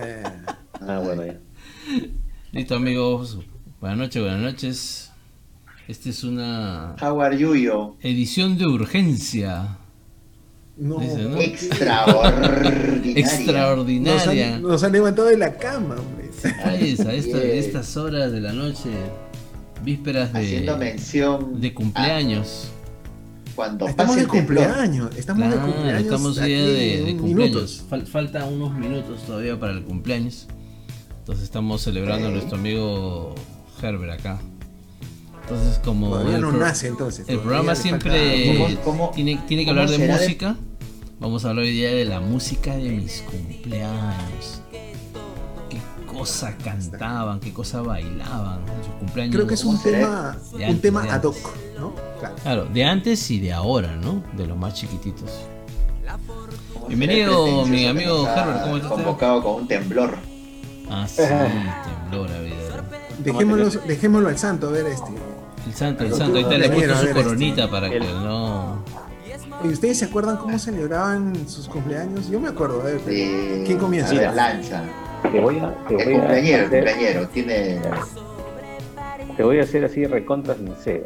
Eh, Ah, bueno, ya. Listo amigos, buenas noches, buenas noches. Esta es una How are you, yo? edición de urgencia. no, Dice, ¿no? Extraordinaria. nos, Extraordinaria. han, nos han levantado de la cama, hombre. A esta- Bien. estas horas de la noche, vísperas Haciendo de, mención de cumpleaños. a cuando Estamos pase de cumpleaños. Estamos de Claro, cumpleaños. estamos ya de, de cumpleaños. Fal- falta unos minutos todavía para el cumpleaños. Entonces estamos celebrando a nuestro amigo Herbert acá. Entonces como Todavía el no pro- nace entonces. el programa siempre ¿Cómo- cómo- tiene, tiene que hablar de de- música. Vamos a hablar hoy día de la música de mis cumpleaños. Qué cosa cantaban, qué cosa bailaban en sus cumpleaños. Creo que es un tema, un antes, tema ad hoc, ¿no? Claro. Claro, de antes y de ahora, ¿no? De los más chiquititos. ¿Cómo Bienvenido, mi amigo que nos ha Herbert, ¿cómo estás? Convocado con un temblor. Ah, sí, temblor a ver. Dejémoslo, dejémoslo al santo, a ver este. El santo, el santo, ahorita le he Mira, puesto su este. coronita para que no. ¿Y ustedes se acuerdan cómo celebraban sus cumpleaños? Yo me acuerdo, a ver. ¿Quién comienza? A ver, lanza. Te voy a, te voy a cumpleañero, hacer, cumpleañero. Tiene. te voy a hacer así recontra sincero.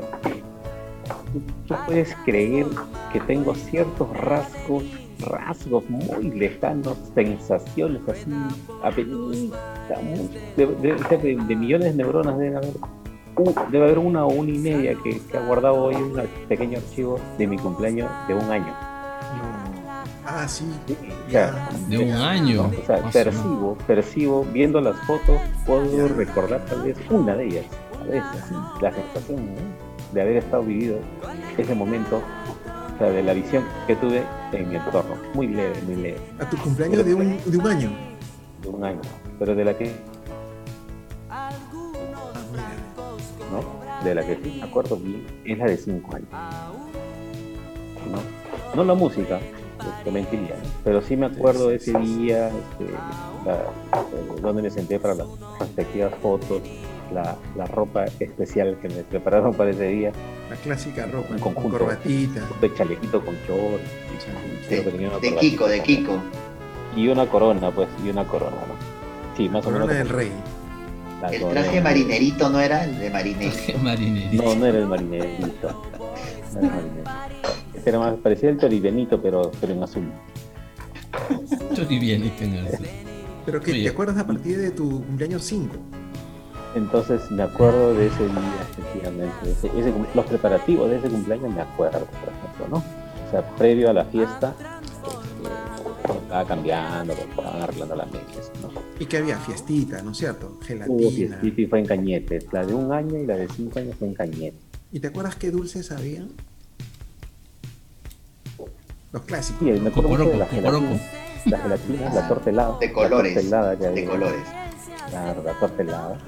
¿Tú, tú puedes creer que tengo ciertos rasgos, rasgos muy lejanos, sensaciones así, de, de- de- de millones de neuronas debe haber, debe haber una o una y media que, que ha guardado hoy un pequeño archivo de mi cumpleaños de un año. Ah, sí. De un año. O sea, más o percibo, percibo, viendo las fotos, puedo recordar tal vez una de ellas. A veces, sí, la sensación ¿no? de haber estado vivido ese momento, o sea, de la visión que tuve en mi entorno. Muy leve, muy leve, A tu cumpleaños de un, de un año. de un año. Pero de la que, Ah. ¿no? De la que sí me acuerdo bien, es la de cinco años. ¿no? No la música, te mentiría, ¿no? pero sí me acuerdo de ese día, este, la- eh, donde me senté para las respectivas fotos, la, la ropa especial que me prepararon para ese día, La clásica ropa, Un con conjunto. corbatita. de chalequito con short, De, creo que tenía una de corbatita Kiko, de Kiko. Y una corona, pues, y una corona, ¿no? Sí, más o menos. Corona del como rey. la El corona traje del- marinerito no era el de marinerito. No, no era el marinerito. Este era más, parecía el toribenito, pero, pero en azul. Yo ni bien, ni tengo eso. Pero que Oye. te acuerdas a partir de tu cumpleaños 5. Entonces me acuerdo de ese día, efectivamente. ese- ese los preparativos de ese cumpleaños me acuerdo, por ejemplo, ¿no? O sea, previo a la fiesta, este, estaba cambiando, estaban arreglando las mesas, ¿no? Y que había fiestita, ¿no es cierto? Hubo Gelatina. fiestita y fue en Cañete. La de un año y la de cinco años fue en Cañete. ¿Y te acuerdas qué dulces había? Los clásicos. Sí, me acuerdo mucho de la gelatina, la gelatina, la torta helada. De la colores. torta helada que De había. colores. Claro, la torta helada.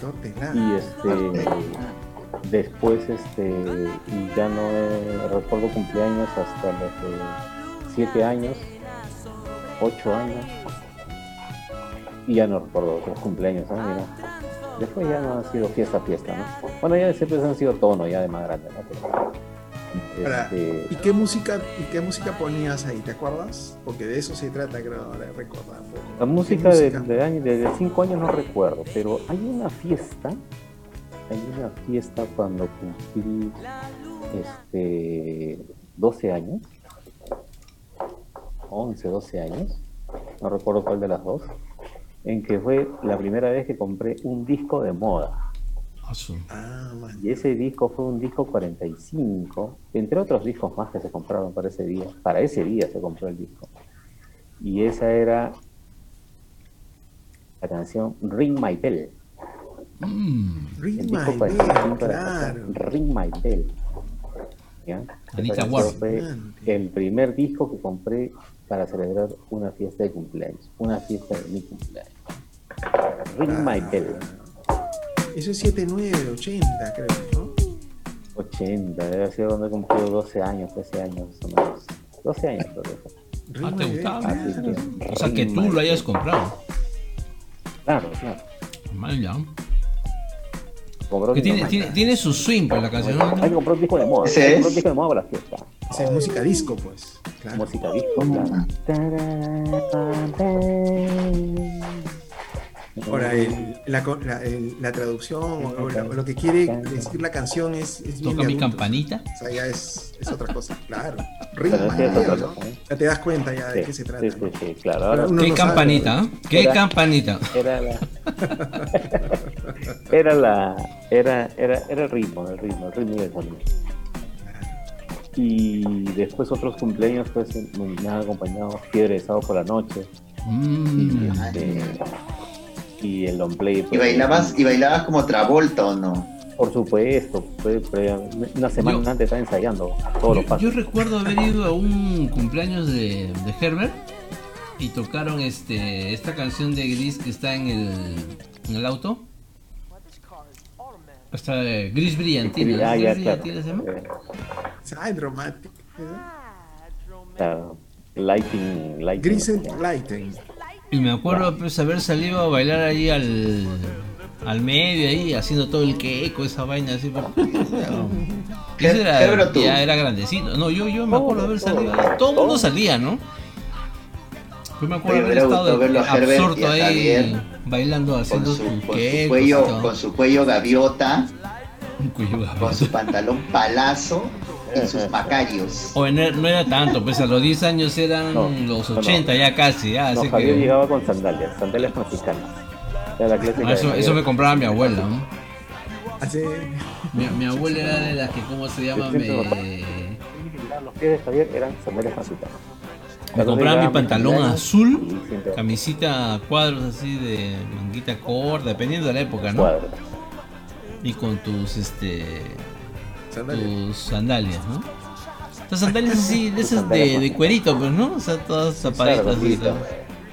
Torta helada. Y este, después, este, y ya no eh, recuerdo cumpleaños hasta los de 7 años, 8 años, y ya no recuerdo otros cumpleaños, ¿no? Mira. Después ya no ha sido fiesta, fiesta, ¿no? Bueno, ya siempre han sido tono, ya de más grande, ¿no? Pero, este, ¿Y qué música y qué música ponías ahí? ¿Te acuerdas? Porque de eso se trata, creo, ahora recordar. La música, de, de año, de 5 años no recuerdo, pero hay una fiesta, hay una fiesta cuando cumplí este 12 años, 11, 12 años, no recuerdo cuál de las dos, en que fue la primera vez que compré un disco de moda. Ah, man. Y ese disco fue un disco 45, entre otros discos más que se compraron para ese día. Para ese día se compró el disco. Y esa era la canción Ring My Bell. Mm, Ring El My disco Bell, 45 era esa, claro. Ring My Bell. ¿Ya? Anita Esa Ward. fue el primer disco que compré para celebrar una fiesta de cumpleaños. Una fiesta de mi cumpleaños. Ring My Bell. Eso es 79, 80, creo, ¿no? 80, debe ser donde he cumplido 12 años, 13 años más o menos. 12 años creo Ah, ¿te gustaba? que, o sea, que tú lo hayas comprado. Claro, claro. Mal ya. Que tiene, tiene, tiene su swing pues la canción. Hay que comprar un disco de moda. Ese Hay que comprar es. un disco de moda para la fiesta. Esa es música disco, pues. Claro. Música disco, claro. Ahora, el- la, co- la- el- la traducción o, la- lo que quiere decir la canción es, es Toca de mi campanita. O sea, ya es, es otra cosa, claro. Ritmo, ¿eh? Ya te das cuenta ya de Sí, qué se trata. sí, sí, claro. Ahora, Uno ¿Qué no sabe, campanita? ¿eh? ¿Qué Era- campanita? era la era la era era era el ritmo el ritmo el ritmo del sonido y después otros cumpleaños pues me han acompañado fiebre de sábado por la noche Mm. este, y el long play ¿Y pues, bailabas, ¿Y bailabas como Travolta o no? por supuesto pues, pues, una semana Yo- antes estaba ensayando todos los Yo, pasos yo recuerdo haber ido a un cumpleaños de, de Herbert y tocaron este esta canción de Gris que está en el, en el auto. Está de Gris Brillantina. ah, ¿Gris ya, claro. Brillantina se llama? Side Romantic. claro. lighting lighting Gris and Lighting. Y me acuerdo pues haber salido a bailar ahí al, al medio ahí haciendo todo el queco, esa vaina así. pero- ese era- ya era grandecito. No, yo, yo me acuerdo haber salido ahí. Todo el mundo salía, ¿no? Yo me acuerdo haber estado absorto ahí Javier bailando, Con haciendo su, con su quecos y cuello, con su cuello gaviota, Un cuello gaviota. con su pantalón palazo y sus macarios. O no era- no era tanto, pues a los 10 años eran No, los no, no. 80 ya casi, ya, no así Javier que... llegaba con sandalias sandalias mexicanas Era la clásica Ah, de eso, eso me compraba mi abuela, ¿no? Hace. Mi, mi abuela era de las que, ¿cómo se llama? Me, los pies de Javier eran sandalias mexicanas me compraba mi pantalón azul, camisita cuadros así de manguita corta, dependiendo de la época, ¿no? cuadros. Y con tus, este, Sandalias. tus sandalias, ¿no? Estas sandalias así, de esas de, de cuerito, pues, ¿no? O sea, todas rapidito, todo.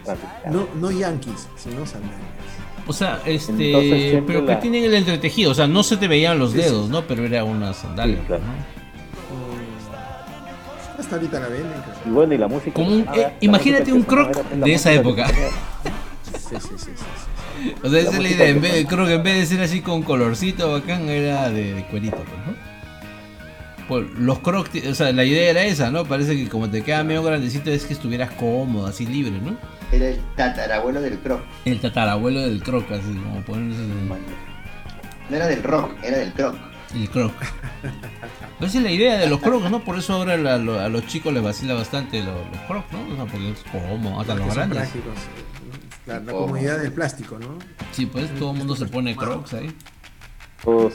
rapidito. No, no Yankees, sino sandalias. O sea, este, Entonces, pero que la- tienen el entretejido, o sea, no se te veían los Sí, sí. dedos, ¿no? Pero era una sandalia, Sí, claro. ¿no? Hasta ahorita la venden. Y bueno, y la música. Como un- eh, la imagínate música un que croc la de esa que época. Sí, sí, sí, sí. sí. O sea, esa es la idea. En que vez, creo que en vez de ser así con colorcito bacán, era de, de cuerito, pues, ¿no? Pues, los crocs, o sea, la idea era esa, ¿no? Parece que como te queda medio grandecito es que estuvieras cómodo, así libre, ¿no? Era el tatarabuelo del croc. El tatarabuelo del croc, así como ponerse No era del rock, era del croc. el croc. Pero esa es la idea de los crocs, ¿no? Por eso ahora la- lo- a los chicos les vacila bastante los, los crocs, ¿no? O sea, porque es cómodo, hasta los grandes. prácticos. La Oh. comodidad del plástico, ¿no? Sí, pues todo el mundo se pone crocs ahí. Los,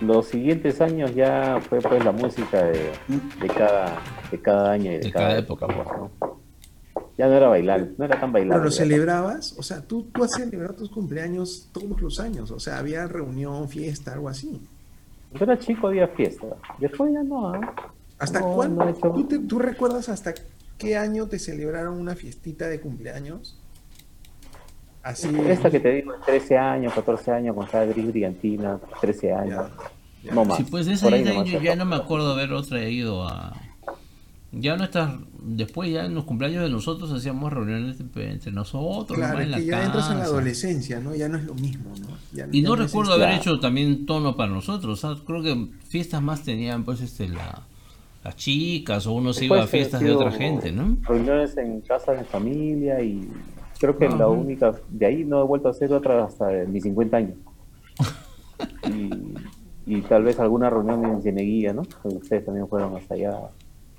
los siguientes años ya fue pues la música de, de cada de cada año y de, De cada, cada época, pues, ¿no? Ya no era bailar, no era tan Pero bailable. lo celebrabas, o sea, tú, tú has celebrado tus cumpleaños todos los años, o sea, había reunión, fiesta, algo así. Yo era chico, había fiesta. Después ya no, ¿ah? ¿Hasta No, cuándo? no he hecho- ¿Tú, te- tú recuerdas hasta qué año te celebraron una fiestita de cumpleaños? Así. Esta que te digo, 13 años, 14 años, con cada gris brillantina, 13 años. Ya, ya. No más. Sí, pues de esa ahí yo se ya no me acuerdo haber otra ido a. Ya no estás. Después, ya en los cumpleaños de nosotros hacíamos reuniones entre nosotros, Claro, en que la ya entras en la casa. adolescencia, ¿no? Ya no es lo mismo, ¿no? Ya- Y ya no recuerdo haber Claro. hecho también tono para nosotros. o sea, creo que fiestas más tenían, pues, este, la, las chicas o uno se iba a fiestas de otra gente, ¿no? Reuniones en casa de familia y creo que la Ajá. única, de ahí no he vuelto a hacer otra hasta mis 50 años. y, y tal vez alguna reunión en Cieneguilla, ¿no? Ustedes también fueron hasta allá.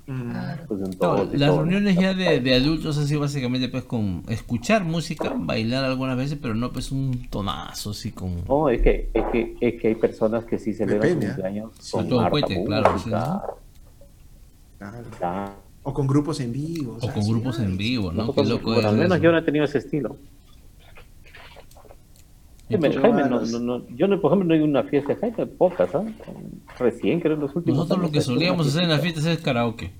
Mm, Pues, en No, las todo, ¿no? reuniones ya de, de adultos así básicamente pues con escuchar música, bailar algunas veces, pero no pues un tonazo así con... No, es que, es que, es que hay personas que sí celebran Depende, su ¿eh? cumpleaños Sí. con Todo harta cohete, claro, música, claro. claro. O con grupos en vivo. O con grupos en vivo, ¿no? Qué loco bueno, es al menos eso. yo no he tenido ese estilo. Jaime, Yo Jaime, no, los- no, no, yo no, por ejemplo no hay una fiesta de Jaime, pocas, ¿ah? Recién creo en los últimos Nosotros lo que he solíamos hacer en las fiestas es karaoke.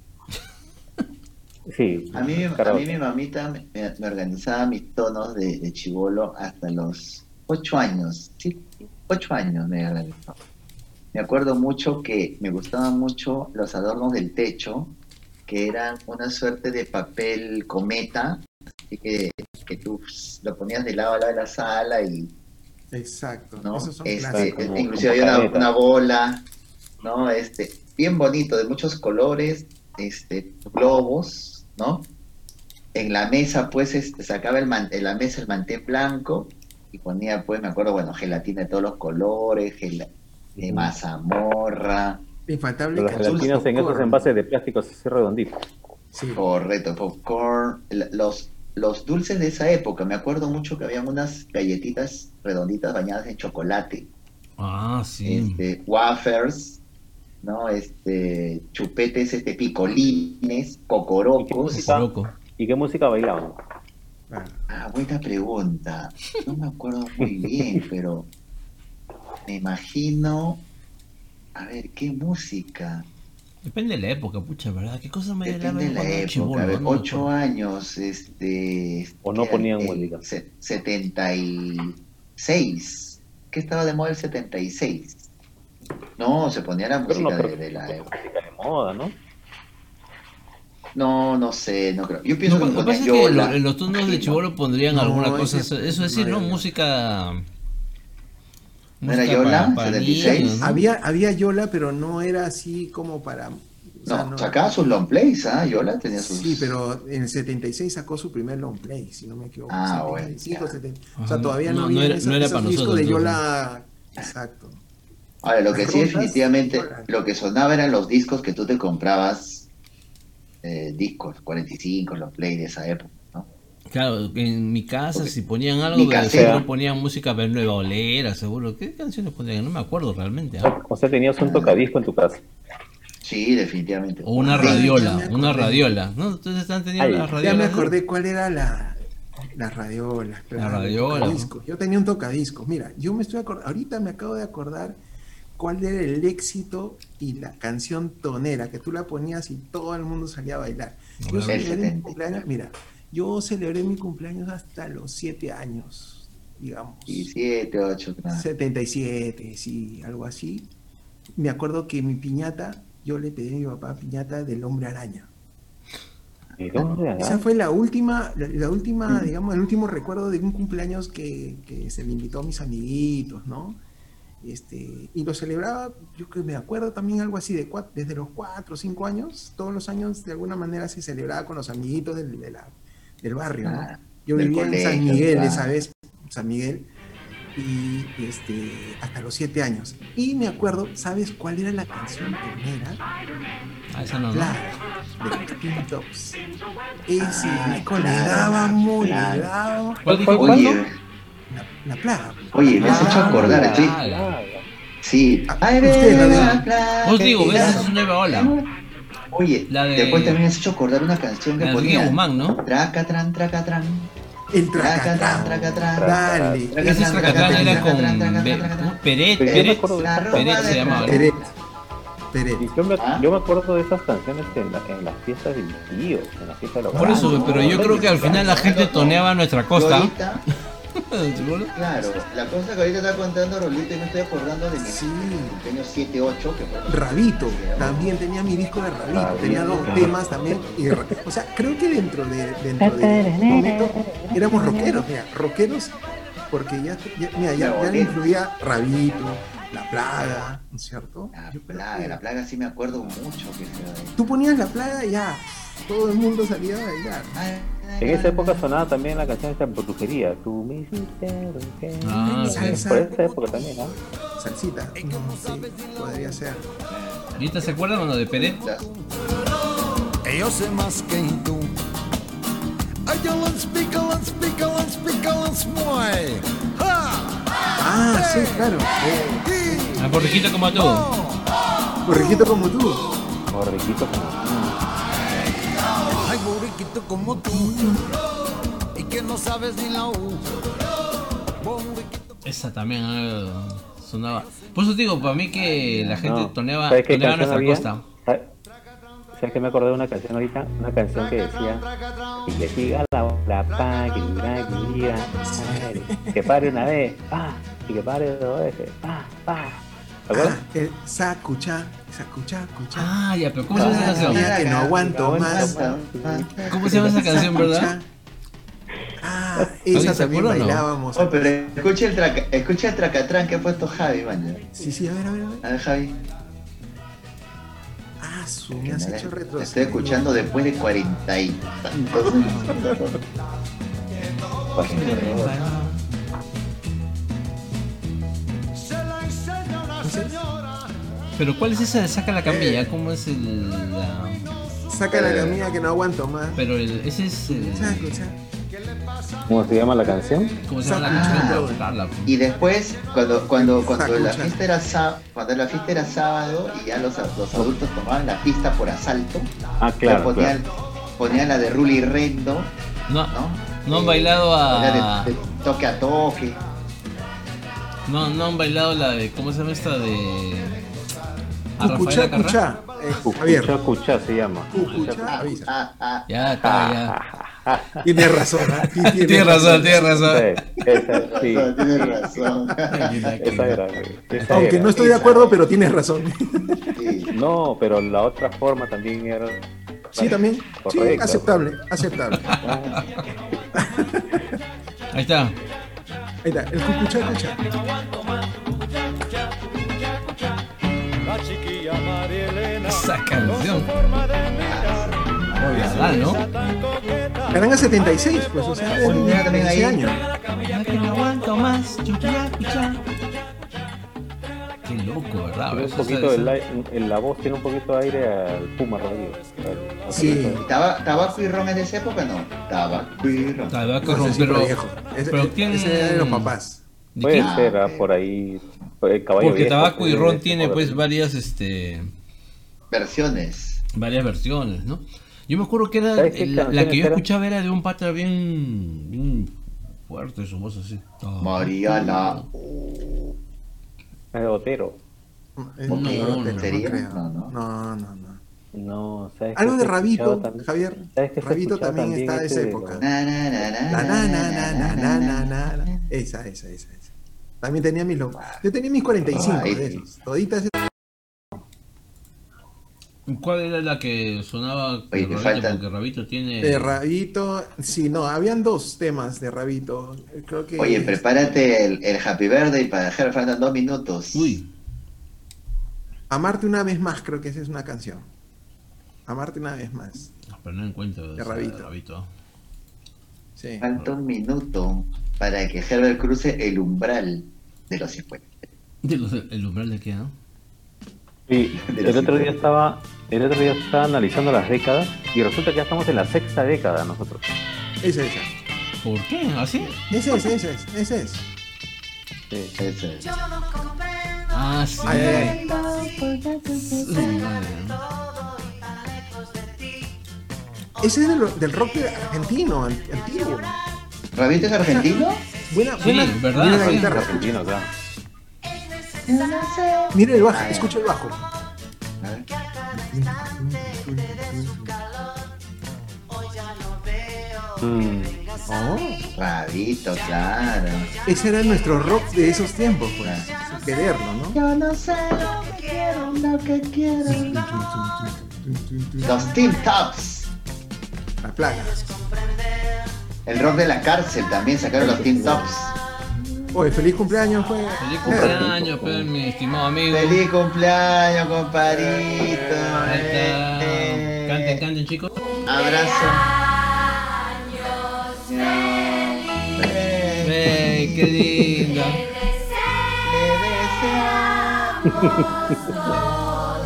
Sí, A mí, a mí mi mamita me, me organizaba mis tonos de, de chivolo hasta los ocho años. Sí, ocho años me organizó. Me acuerdo mucho que me gustaban mucho los adornos del techo, que eran una suerte de papel cometa, así que, que tú lo ponías de lado a lado de la sala y Exacto. ¿no? Esos son Este, clásicos. Como- inclusive como había una, bola, ¿no? Este, bien bonito, de muchos colores, este, globos, ¿no? En la mesa, pues, este, sacaba el man- en la mesa el mantén blanco y ponía, pues, me acuerdo, bueno, gelatina de todos los colores, gela- de mazamorra, Infaltable canción gelatinas en esos envases de plásticos así redonditos. Sí. correcto, popcorn, los, los dulces de esa época, me acuerdo mucho que habían unas galletitas redonditas bañadas en chocolate. Ah, sí. este, wafers, ¿no? Este, chupetes, este, picolines, cocorocos. música? Loco. ¿Y qué música bailaban? Ah, Ah, buena pregunta. No me acuerdo muy bien, pero me imagino. A ver, ¿qué música? Depende de la época, pucha, ¿verdad? ¿Qué cosas me Depende de la época. chibolo, a ver, no me ocho años, este. O no ponían El música. se- 76. ¿Qué estaba de moda el 76? No, se ponía la no música de, de la época. música de moda, ¿no? No, no sé, no creo. Yo pienso No, que lo que ponían pasa es que Yola, lo- en los turnos de chivolo pondrían No, alguna cosa, ese- eso, es decir, no Música... ¿No era Yola? para- para 76. niños, ¿no? Había, había Yola, pero no era así como para. o sea, No, sacaba sus long plays, ¿ah? Yola tenía sus... Sí, pero en el 76 sacó su primer long play, si no me equivoco. Ah, 75, bueno, ya. 70. O sea, todavía no, no, no había era- no era para nosotros, de. Yola. Exacto. Ahora, lo que sí definitivamente, Yola. lo que sonaba eran los discos que tú te comprabas, eh, discos, 45, los play de esa época. Claro, en mi casa si ponían algo, pero seguro ponían música pero nueva olera, seguro. ¿Qué canciones ponían? No me acuerdo realmente. O sea, o sea, tenías un tocadisco en tu casa. Sí, definitivamente. O una radiola, una radiola. ¿No? Ustedes están teniendo las Ya me radiolas. ¿no? acordé cuál era la, la radiola. el radiola, tocadiscos. Yo tenía un tocadiscos. Mira, yo me estoy acordando, ahorita me acabo de acordar cuál era el éxito y la canción tonera, que tú la ponías y todo el mundo salía a bailar. Yo mi 70. cumpleaños, mira, yo celebré mi cumpleaños hasta los siete años, digamos. Y 7, 8, claro. 77, sí, algo así. Me acuerdo que mi piñata, yo le pedí a mi papá piñata del hombre araña. ¿Y dónde Esa fue la última, la, última, digamos, el último recuerdo de un cumpleaños que, que se le invitó a mis amiguitos, ¿no? Este, y lo celebraba, yo que me acuerdo también algo así de desde los cuatro o cinco años, todos los años de alguna manera se celebraba con los amiguitos del, de la- del barrio, ¿no? Ah, Yo del vivía en San colegio, Miguel claro. esa vez, San Miguel, y este, hasta los siete años. Y me acuerdo, ¿sabes cuál era la canción primera? Ah, esa no. Plaga, de los Teen Tops. Ese Ah, disco le claro, daba muy, claro. le daba ¿Cuál dijo? Oye, la, la plaga. oye, me has Ah, hecho acordar, la- sí. la- Sí. Ah, la plaga, Os digo, ¿ves? claro. Esa es una nueva ola. Oye, La de- después también has hecho acordar una canción que La ponía. Guzmán, ¿no? Tracatran, tracatran. El Tracatran, tracatran. Dale. Traca, Ese es traca, Tracatán traca, era traca, con. Peret, Pero yo me Peret, Peret se llamaba. Peret. Yo me, ¿Ah? yo me acuerdo de esas canciones en, la- en las fiestas de mis tíos, en las fiestas de los Por eso, pero yo creo que al final la gente toneaba a nuestra costa. Claro, la cosa que ahorita está contando Rolito y me estoy acordando de mi Sí. cumpleaños 7, 8, que fue Rabito, también tenía mi disco de Rabito, Rabito, tenía dos temas también. y o sea, creo que dentro de, dentro de momento éramos rockeros, mira, rockeros, porque ya, ya- mira, ya, ya le incluía Rabito, La Plaga, ¿no es cierto? La Yo plaga, que la plaga sí me acuerdo mucho que Tú ponías La Plaga y ya, todo el mundo salía a bailar. En esa época sonaba también la canción esta brujería. Tú me hiciste brujería. Ah, sí. Salsa. Por esa época también, ¿no? Salsita, no, sí, podría ser. ¿Ahorita se acuerdan cuando de Peret? Yo sé más que tú. Ah, sí, claro. Eh, Ah, borriquito como tú. Borriquito como tú. O riquito como. Ay, borriquito como tú. Y que no sabes ni la U. Esa también ah, sonaba. Por eso digo, para mí que la gente No. toneaba, ¿Sabes qué toneaba nuestra había? costa. ¿Sabes- ¿Sabes que me acordé de una canción ahorita? Una canción que decía y que siga la la pa, que diga, que diga, que pare una vez, pa, y que pare dos veces, pa, pa. ¿Te acuerdas? Ah, el Sacucha, Sacucha, Cucha. Ah, ya, pero ¿cómo se llama esa canción? Ya que no aguanto más. ¿Cómo se llama esa canción, verdad? Ah, Ah, ¿Alguien esa se también o no? bailábamos. Oh, pero escucha el, traca, escucha el tracatrán que ha puesto Javi, man. Sí, sí, a ver, a ver, a ver. A ver, Javi. Ah, su, me has hecho retroceder. Estoy escuchando después de cuarenta y tantos Pero ¿cuál es esa de saca la camilla? ¿Cómo es el. la- Saca la camilla que no aguanto más. Pero el, ese es. el- Escucha, escucha. ¿Cómo se llama la canción? ¿Cómo se llama Saca- la canción? Voy a buscarla, pues. Y después, cuando, cuando, cuando la fiesta era cuando la fiesta era sábado y ya los, los adultos tomaban la pista por asalto, Ah, claro, ponían, claro. ponían la de Ruli Rendo, No, ¿no? no han Eh, bailado la a. de, de toque a toque. No, no han bailado la de. ¿Cómo se llama esta de. A Cucuchá, Rafaela Carrá? cuchá. Eh, Javier, Cucha, cucha se llama. Cucuchá. Avisa. Ya está, ya. tienes razón. ¿ah? Sí, tienes Tienes razón, tienes razón. Sí, esa, sí, Tienes razón. esa era, güey. Esa Aunque era. no estoy de acuerdo, pero tienes razón. Sí. No, pero la otra forma también era. Sí, también. Sí, Correcto. aceptable, aceptable. Ah, Ahí está. Ahí está, el cucuchá, cuchá. Esa canción. ¿Verdad, no? Caranga 76, pues, o sea, Bueno, mira también ahí. ese año. Ya que no aguanto más. Qué loco, ¿verdad? tiene un Esa- poquito esa- de la, en la voz tiene un poquito de aire al Puma Rodríguez. Sí. ¿Taba- ¿Tabaco y ron en esa época? No. Tabaco y ron. Tabaco sé ron, pero, por viejo. Ese, pero ¿quién- ese era de los papás. ¿de Puede quién? ser, ah, por ahí. por el caballo Porque viejo, tabaco y ron tiene pues varias este Versiones. varias versiones, ¿no? Yo me acuerdo que era ¿Sabes qué la, que yo escuchaba era de un pata bien, bien fuerte su voz así. De Otero. Eh, no. No, no. No, no, no. No, ¿sabes Algo de Rabito, también? Javier. ¿Sabes qué se Rabito también está de esa época. Esa, esa, esa, esa. También tenía mis lo- Yo tenía mis 45 Ay, de esos. Toditas ¿Cuál era la que sonaba Oye, Rabito? faltan- Porque Rabito tiene de Rabito. Sí, no, habían dos temas de Rabito. Creo que. Oye, prepárate el, el Happy Birthday para dejar faltan dos minutos. Uy, Amarte una vez más, creo que esa es una canción. Amarte una vez más. pero no encuentro De Rabito. Rabito. Sí. Falta un minuto para que Herbert cruce el umbral de los 50. De los- el umbral de qué, ¿no? Sí, el otro día 50. estaba, el otro día estaba analizando las décadas y resulta que ya estamos en la sexta década nosotros. Esa, esa. ¿Por qué? ¿Así? Ese es, ese es, ese es. Sí. Ese es. Ah, sí. Ese es del, del rock argentino, an- antiguo. ¿Rabito es argentino? Buena, Sí, buena. ¿verdad? Sí. guitarra. Argentino acá. Mira el bajo, escucha el bajo. A ver. Mm, Oh, Rabito, claro. ese era nuestro rock de esos tiempos, pues. Sin quererlo, ¿no? Yo no sé lo que quiero, lo que quiero. Los Team Tops. La plaga. El rock de la cárcel también sacaron los Team Tops. Oye, feliz cumpleaños, fue. Feliz cumpleaños, pues, mi estimado amigo. Feliz cumpleaños, compadrito. Ahí está. Eh, Canten, canten, chicos. Abrazo. ¡Ey, qué linda!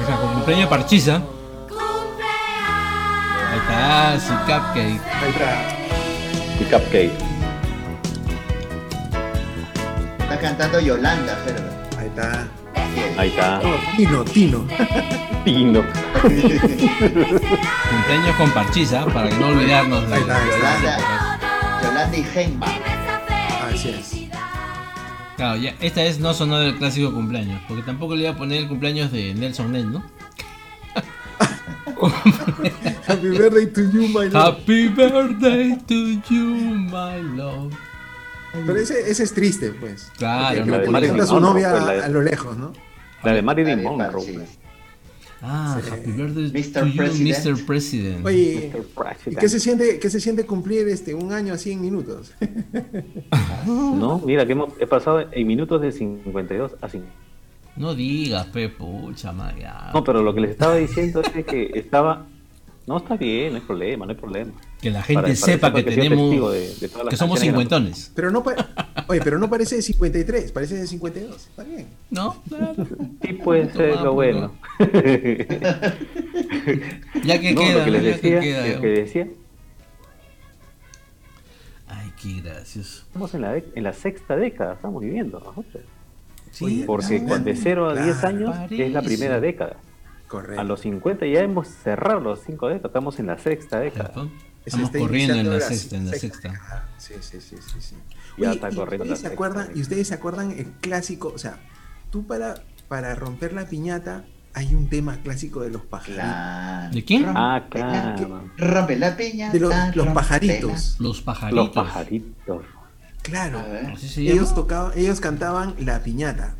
Esa con cumpleaños parchiza. Ahí está, su cupcake. Ahí está. y Cupcake. Está cantando Yolanda, Ferber. Ahí está. Ahí está. Oh, Tino, Tino. Pino. Cumpleaños con parchiza, para que no olvidarnos de está, ahí está. Yolanda, Yolanda y Genba. Así es. Claro, ya, esta vez no sonó del clásico cumpleaños, porque tampoco le iba a poner el cumpleaños de Nelson Ned, ¿no? Happy birthday to you, my love. Happy birthday to you, my love. Pero ese, ese es triste, pues. Claro, canta a su novia pues, de- a, a lo lejos, ¿no? La de Marilyn Dale, Monroe. Pues. Ah, Sí. Happy Birthday Mr. to you, President. Mr. President. Oye, Mr. ¿y President. qué se siente, qué se siente cumplir este un año así en minutos? No, mira que hemos, he pasado en minutos de 52 a 5. No digas, pe, pucha. No, pero lo que les estaba diciendo es que estaba... No, está bien, no hay problema, no hay problema. Que la gente Para- para sepa que tenemos. de- de que somos cincuentones. Pero no Oye, pero no parece de 53, parece de 52. Está bien. ¿No? Claro. Sí puede ser lo bueno. Ya que no, queda, lo que les ya decía, que queda. lo que decía, Ay, qué gracioso. estamos en la, en la sexta década, estamos viviendo nosotros. Sí, Porque claro, de 0 a 10 claro, años es la primera década. Correcto. A los 50 ya hemos cerrado los 5 décadas, estamos en la sexta década. Claro. Estamos está corriendo en la sexta, en la sexta. Sí, sí, sí, sí, sí. Ya Oye, está ¿y corriendo la se acuerdan, y ustedes se acuerdan el clásico, o sea, tú para, para romper la piñata hay un tema clásico de los pajaritos. Claro. ¿De quién? Rompe Ah, la- claro. Rompe la piñata. De los, los pajaritos. Los pajaritos. Los pajaritos. Claro. Ellos tocaban, ellos cantaban la piñata.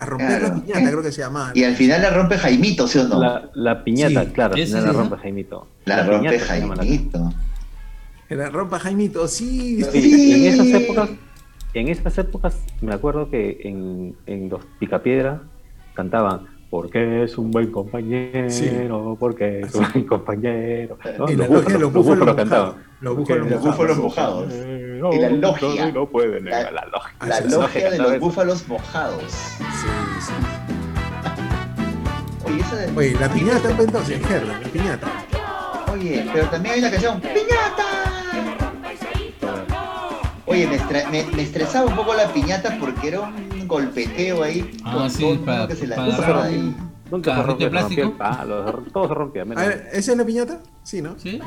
A romper Claro. la piñata, creo que se llamaba. Y al final la rompe Jaimito, ¿sí o no? La, La, la piñata, Sí, claro, al final sí, la ¿no? rompe Jaimito. rompe piñata se llama la- Jaimito. Era rompa Jaimito, sí. Sí, Sí. En esas épocas, en esas épocas me acuerdo que en, en los Picapiedra cantaban porque es un buen compañero, porque es un buen compañero. ¿no? En la Los logia de los búfalos, los búfalos búfalos cantaban. mojados. Los búfalos Porque Los búfalos mojados. Y la logia. No puede negar La- la logia. La logia de los búfalos mojados. Sí, sí. Oye, esa de- Oye, la piñata, entonces, Gerda, la piñata. Oye, pero también hay una canción, ¡Piñata! Oye, me- me estresaba un poco la piñata porque era un golpeteo ahí. Ah, con sí, para- que se la para agarrar ahí. Nunca se ¿Carrito rompía, de se rompía el plástico? palo, todo se rompía. menos- A ver, ¿esa es la piñata? Sí, ¿no? ¿Sí?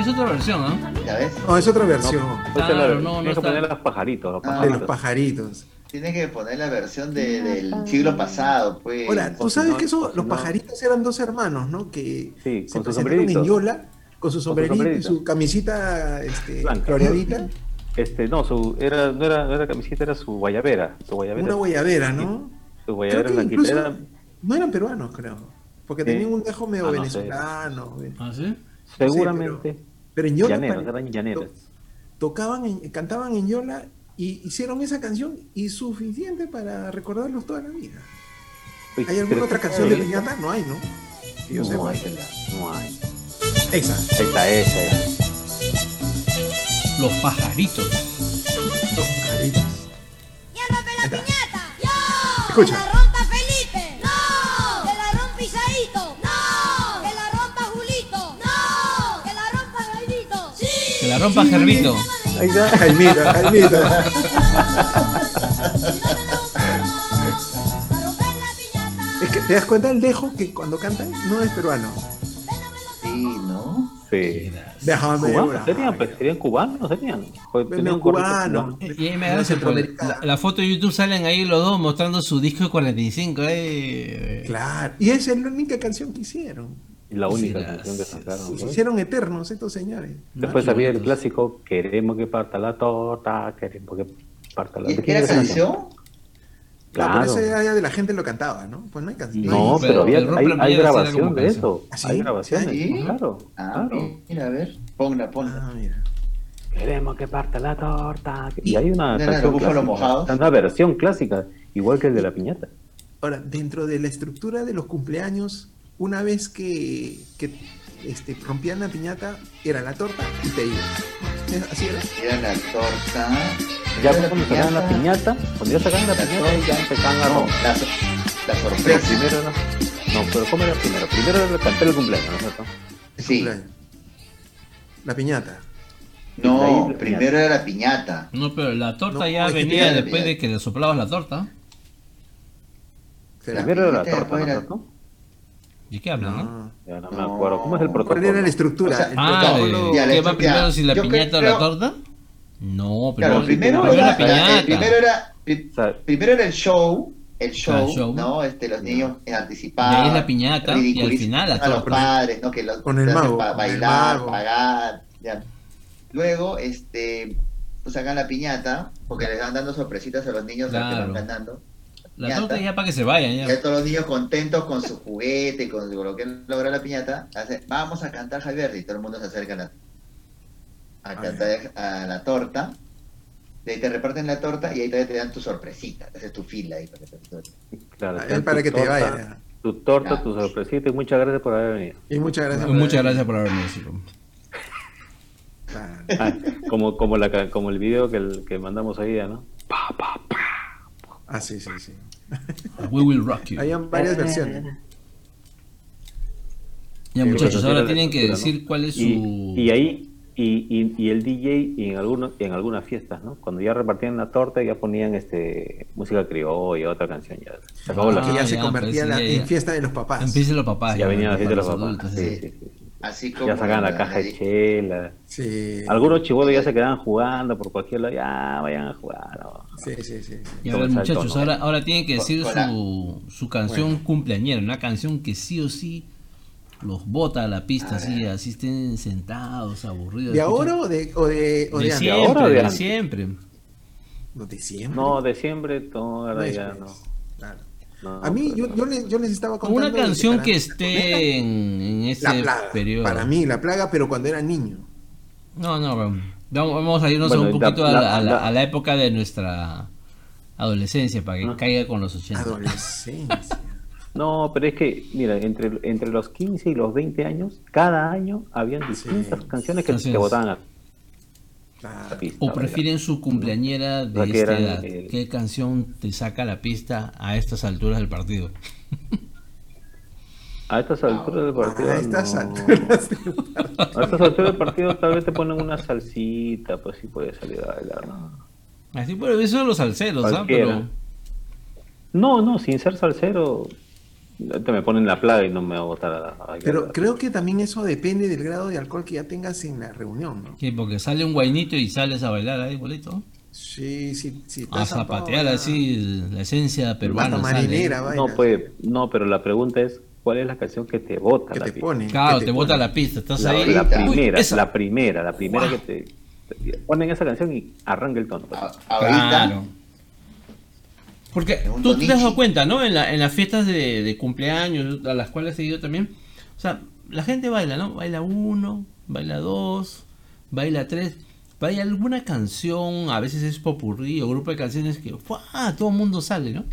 Es otra versión, ¿ah? ¿Ya ves? No, es otra versión. Esa es la- Claro, no, no tienes que poner los pajaritos, los Ah. de pajaritos. los pajaritos. Tienes que poner la versión de- del siglo pasado, pues. Ahora, tú sabes no- que eso, los no- pajaritos eran dos hermanos, ¿no? Que Sí, se con su presentaron en. Yola, con su sombrerito y sombrerito. su camisita este, floreadita, Este, no, su, era, no, era, no era camiseta, era su guayabera. Su guayabera, una guayabera, ¿no? su Creo guayabera que blanquita. Era, no eran peruanos, creo. Porque Sí. tenían un dejo medio Ah, no sé. venezolano. eh. ¿Ah, sí? seguramente Pero en Yola llaneros, eran llaneros. to- tocaban, en- cantaban en Yola y hicieron esa canción y suficiente para recordarlos toda la vida. Uy, ¿Hay alguna otra ¿qué canción de piñata? No hay, ¿no? Que yo No, sepa. hay No hay. Esa. Esa es. Los pajaritos. Los pajaritos. ¿Quién rompe la piñata? ¡Yo! Escucha. ¡Que la rompa Felipe! ¡No! ¡Que la rompa Isaíto! ¡No! ¡Que la rompa Julito! ¡No! ¡Que la rompa Jaimito! ¡Sí! Que la rompa Gervito. Ahí está. Jaimito, Jaimito. ¡A romper la piñata! Es que te das cuenta el dejo que cuando cantan no es peruano. Sí, ¿no? Sí. Déjame ¿Cubanos una- serían? Pues, ¿Serían cubanos? ¿Serían? Joder, Medio tenían un gorrito cubano. cubano. Y ahí me No, da ese centroamericano. la, la foto de YouTube salen ahí los dos mostrando su disco de 45. Eh. Claro. Y esa es la única canción que hicieron. Y la única canción que sacaron. Se ¿no? hicieron eternos estos señores. Después qué había el clásico Queremos que parta la torta, queremos que parta la ¿Y ¿De quién ¿Era esa canción? No, Claro. pero esa ya de la gente lo cantaba, ¿no? Pues no hay canción. No, No, pero, había, hay, hay grabación de eso. ¿Ah, sí? Hay grabaciones, ¿Sí? claro. Ah, claro. mira, a ver. Ponla, ponla. Ah, mira. Queremos que parta la torta. Y hay una ¿No canción búfalos clásica, mojados? una versión clásica, igual que el de la piñata. Ahora, dentro de la estructura de los cumpleaños, una vez que, que este, rompían la piñata, era la torta y te ibas. ¿Es- ¿Así era? Era la torta. Ya Era cuando sacaban la piñata, cuando ya sacaban la La piñata, ya empezaban a No, romper. la, la Pero sorpresa. primero era... No, pero ¿cómo era primero? Primero era cantar el cumpleaños, ¿no es cierto? Sí. Cumpleaños. La piñata. No, la primero era la piñata. No, pero la torta No, ya venía después de que le soplabas la torta. Primero era la torta, ¿no es después cierto? ¿De qué hablan? no? No. Ya no me No. acuerdo. ¿Cómo es el protocolo? ¿Cuál era la estructura? O sea, Ah, protocolo- Ya, ¿de- ¿qué va primero si la yo piñata o la torta? No, Claro, primero, primero, era, la piñata. el primero era, primero el show, el show, Ah, el show. ¿no? Este, los niños anticipaban. ahí es la piñata y al final la a los padres, ¿no? Que los Con el hacen mago, pa- con el bailar, mago. pagar, ya. Luego, este, pues sacan la piñata, porque les van dando sorpresitas a los niños a los que Claro. van ganando. La piñata. torta ya para que se vayan. Ya Ya. todos los niños contentos con su juguete, con lo que logra la piñata, hace, vamos a cantar Javier y todo el mundo se acerca a, la, a Ah, cantar a la torta. De ahí te reparten la torta y ahí todavía te dan tu sorpresita, te haces tu fila ahí para que te Claro, para tu que te torta, vaya. Tu torta, Claro. tu sorpresita y muchas gracias por haber venido. Y muchas gracias. Muchas por- gracias por haberme visto. Claro. Ah, como, como, la, ca- como el video que, el- que mandamos día, ¿no? Ah, sí, sí, sí. We will rock you. Hay varias versiones. Ya Sí, muchachos, pero ahora tienen que decir cuál es su... Y, y ahí, y, y, y el DJ y en, algunos, en algunas fiestas, ¿no? Cuando ya repartían la torta, ya ponían este música criolla, otra canción. Ya se acabó la Ah, que ya, se ya, convertía pues, la- ya, ya. en fiesta de los papás. Empiecen los papás. Ya venía la fiesta de los papás. adultos, Sí, sí. sí, sí. Así como Ya sacaban la caja de chela. Sí. Algunos chivolos ya se quedaban jugando por cualquier lado. Ya vayan a jugar. ¿no? Sí, sí, sí. sí. Y a ver, muchachos, ahora, ahora tienen que decir su, su canción cumpleañera, una canción que sí o sí los bota a la pista, así, así estén sentados, aburridos. ¿De ahora o de, o de, o de De antes? siempre, ahora o de de antes? siempre. No, de siempre. No, de siempre, todo ahora No ya no. claro. no, A mí, yo, yo, les, yo les estaba Con contando. una canción que esté en, en ese La plaga. periodo. Para mí, la plaga, pero cuando era niño. No, no, vamos, vamos a irnos Bueno, un poquito la- a, la, la- a la- la- a la época de nuestra adolescencia, para que Ah. caiga con los 80. Adolescencia. No, pero es que, mira, entre, entre los 15 y los 20 años, cada año habían distintas Sí. canciones que te botaban a la pista. ¿O ¿verdad? prefieren su cumpleañera de O sea, que esta eran, edad? eh, ¿Qué canción te saca a la pista a estas alturas del partido? A estas alturas del partido. A estas no. alturas. A estas alturas del partido tal vez te ponen una salsita, pues sí puedes salir a bailar. ¿no? Así por eso son los salseros, ¿ah? Pero No, no, sin ser salsero, te me ponen la plaga y no me va a botar a, a bailar. Pero creo que también eso depende del grado de alcohol que ya tengas en la reunión, ¿no? ¿qué? porque sale un guainito y sales a bailar ahí, bolito. Sí, sí, sí. A zapatear así la esencia peruana. Sale. marinera, No, pues, no, pero la pregunta es, ¿cuál es la canción que te bota Que la te pista? ponen. Claro, que te bota la pista, estás La, ahí. la Uy, primera, esa. la primera, la primera Guau. que te, te ponen esa canción y arranca el tono. pues. A- Ahorita, Claro. Porque tú te has dado cuenta, ¿no? En, la- en las fiestas de, de cumpleaños, a las cuales he ido también. O sea, la gente baila, ¿no? Baila uno, baila dos, baila tres. Hay alguna canción, a veces es popurrí o grupo de canciones que ¡fua! todo el mundo sale, ¿no?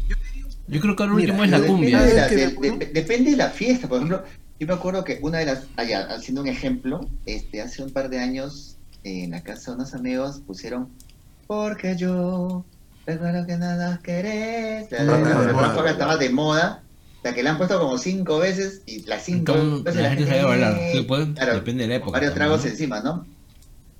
Yo creo que ahora Mira, último es la cumbia. Depende de, la, Es que de- después- de- depende de la fiesta. Por ejemplo, yo me acuerdo que una de las, allá, haciendo un ejemplo, este, hace un par de años en la casa de unos amigos pusieron Porque yo recuerdo que nada querés. La, la, la- la- de que estaba de moda, la que la han puesto como cinco veces y las cinco Entonces, veces la gente sabe bailar. Sí, pues, Claro, depende de la época. Varios también, tragos ¿no? encima, ¿no?